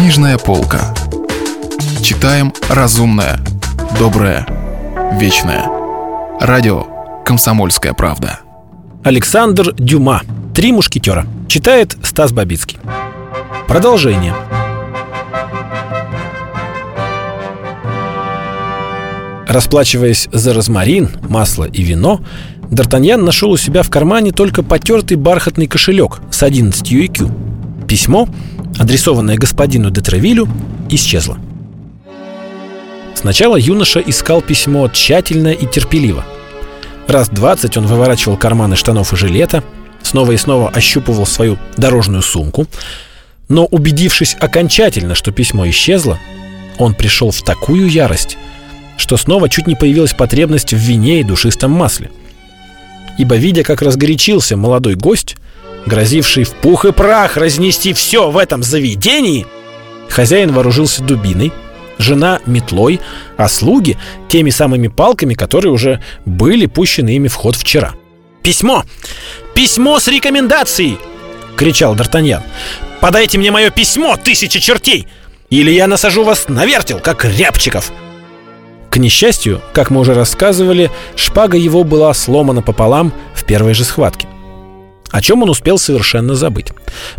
Книжная полка. Читаем разумное, доброе, вечное. Радио «Комсомольская правда». Александр Дюма. «Три мушкетера». Читает Стас Бабицкий. Продолжение. Расплачиваясь за розмарин, масло и вино, Д'Артаньян нашел у себя в кармане только потертый бархатный кошелек с 11 IQ. Письмо, адресованное господину де исчезло. Сначала юноша искал письмо тщательно и терпеливо. Раз двадцать он выворачивал карманы штанов и жилета, снова и снова ощупывал свою дорожную сумку, но убедившись окончательно, что письмо исчезло, он пришел в такую ярость, что снова чуть не появилась потребность в вине и душистом масле. Ибо, видя, как разгорячился молодой гость, грозивший в пух и прах разнести все в этом заведении, хозяин вооружился дубиной, жена метлой, а слуги теми самыми палками, которые уже были пущены ими в ход вчера. «Письмо! Письмо с рекомендацией!» — кричал Д'Артаньян. «Подайте мне мое письмо, тысяча чертей! Или я насажу вас на вертел, как рябчиков!» К несчастью, как мы уже рассказывали, шпага его была сломана пополам в первой же схватке. О чем он успел совершенно забыть.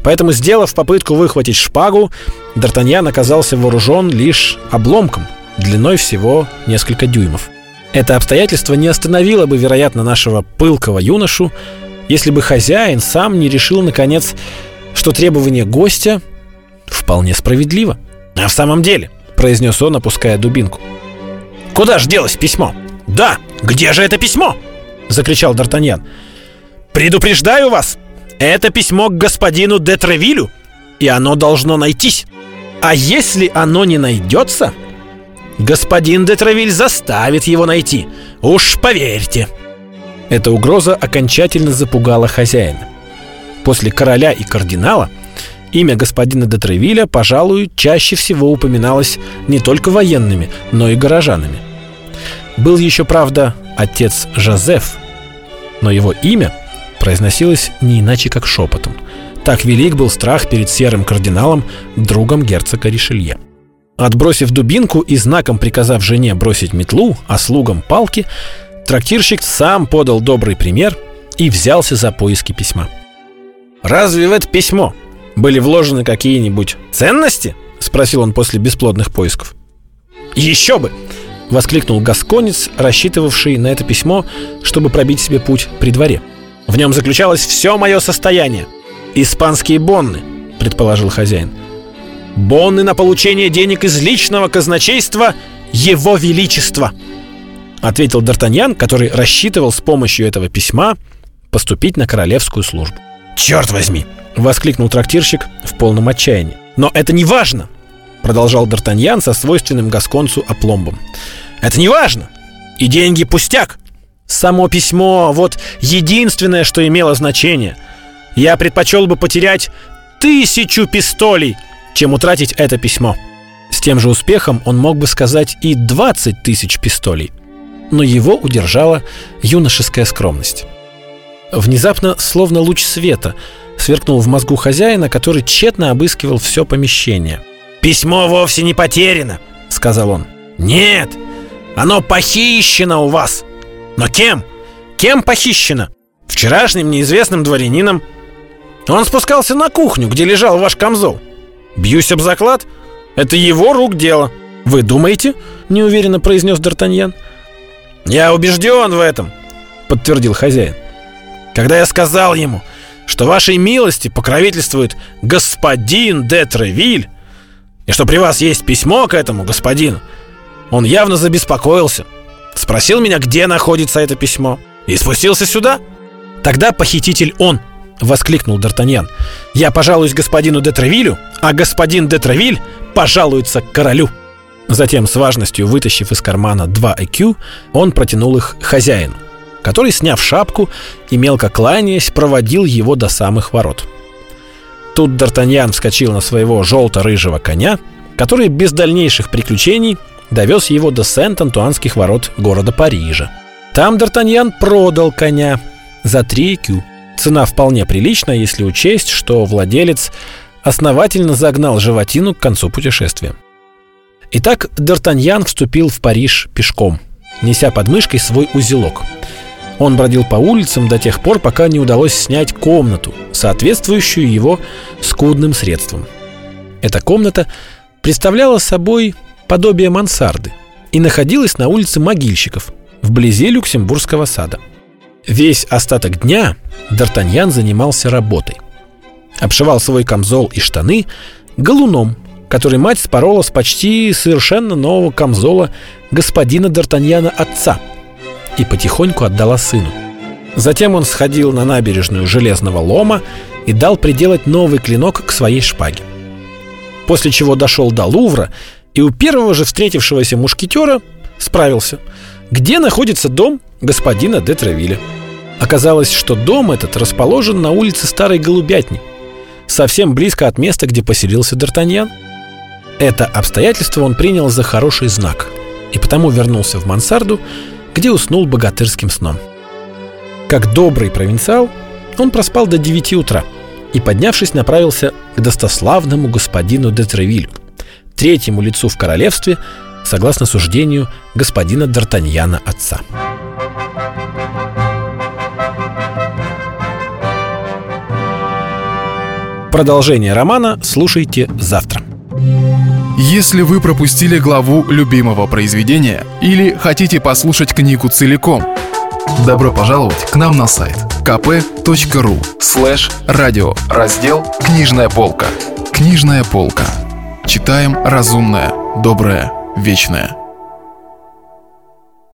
Поэтому, сделав попытку выхватить шпагу, Д'Артаньян оказался вооружен лишь обломком, длиной всего несколько дюймов. Это обстоятельство не остановило бы, вероятно, нашего пылкого юношу, если бы хозяин сам не решил, наконец, что требование гостя вполне справедливо. «А в самом деле», — произнес он, опуская дубинку, — Куда ж делось письмо? Да, где же это письмо? Закричал Д'Артаньян. Предупреждаю вас, это письмо к господину де Тревилю, и оно должно найтись. А если оно не найдется, господин де Тревиль заставит его найти. Уж поверьте. Эта угроза окончательно запугала хозяина. После короля и кардинала имя господина де Тревиля, пожалуй, чаще всего упоминалось не только военными, но и горожанами – был еще, правда, отец Жозеф, но его имя произносилось не иначе, как шепотом. Так велик был страх перед серым кардиналом, другом герцога Ришелье. Отбросив дубинку и знаком приказав жене бросить метлу, а слугам палки, трактирщик сам подал добрый пример и взялся за поиски письма. «Разве в это письмо были вложены какие-нибудь ценности?» — спросил он после бесплодных поисков. «Еще бы! Воскликнул гасконец, рассчитывавший на это письмо, чтобы пробить себе путь при дворе. В нем заключалось все мое состояние. «Испанские бонны», — предположил хозяин. «Бонны на получение денег из личного казначейства Его Величества», — ответил Д'Артаньян, который рассчитывал с помощью этого письма поступить на королевскую службу. «Черт возьми!» — воскликнул трактирщик в полном отчаянии. «Но это не важно!» Продолжал Д'Артаньян со свойственным гасконцу опломбом. «Это не важно! И деньги пустяк! Само письмо — вот единственное, что имело значение. Я предпочел бы потерять тысячу пистолей, чем утратить это письмо». С тем же успехом он мог бы сказать и 20 тысяч пистолей. Но его удержала юношеская скромность. Внезапно, словно луч света, сверкнул в мозгу хозяина, который тщетно обыскивал все помещение — «Письмо вовсе не потеряно», — сказал он. «Нет, оно похищено у вас. Но кем? Кем похищено? Вчерашним неизвестным дворянином. Он спускался на кухню, где лежал ваш камзол. Бьюсь об заклад, это его рук дело. Вы думаете?» — неуверенно произнес Д'Артаньян. «Я убежден в этом», — подтвердил хозяин. «Когда я сказал ему, что вашей милости покровительствует господин де и что при вас есть письмо к этому господину. Он явно забеспокоился. Спросил меня, где находится это письмо. И спустился сюда. Тогда похититель он, воскликнул Д'Артаньян. Я пожалуюсь господину де Тревилю, а господин де Тревиль пожалуется королю. Затем, с важностью вытащив из кармана два IQ, он протянул их хозяину, который, сняв шапку и мелко кланяясь, проводил его до самых ворот. Тут Д'Артаньян вскочил на своего желто-рыжего коня, который без дальнейших приключений довез его до Сент-Антуанских ворот города Парижа. Там Д'Артаньян продал коня за 3 кю. Цена вполне приличная, если учесть, что владелец основательно загнал животину к концу путешествия. Итак, Д'Артаньян вступил в Париж пешком, неся под мышкой свой узелок. Он бродил по улицам до тех пор, пока не удалось снять комнату, соответствующую его скудным средствам. Эта комната представляла собой подобие мансарды и находилась на улице Могильщиков, вблизи Люксембургского сада. Весь остаток дня Д'Артаньян занимался работой. Обшивал свой камзол и штаны галуном, который мать спорола с почти совершенно нового камзола господина Д'Артаньяна отца и потихоньку отдала сыну. Затем он сходил на набережную Железного Лома и дал приделать новый клинок к своей шпаге. После чего дошел до Лувра и у первого же встретившегося мушкетера справился, где находится дом господина де Тревиля. Оказалось, что дом этот расположен на улице Старой Голубятни, совсем близко от места, где поселился Д'Артаньян. Это обстоятельство он принял за хороший знак и потому вернулся в мансарду, где уснул богатырским сном. Как добрый провинциал, он проспал до 9 утра и, поднявшись, направился к достославному господину де Тревилю, третьему лицу в королевстве, согласно суждению господина Д'Артаньяна отца. Продолжение романа слушайте завтра. Если вы пропустили главу любимого произведения или хотите послушать книгу целиком, добро пожаловать к нам на сайт kp.ru слэш радио раздел «Книжная полка». Книжная полка. Читаем разумное, доброе, вечное.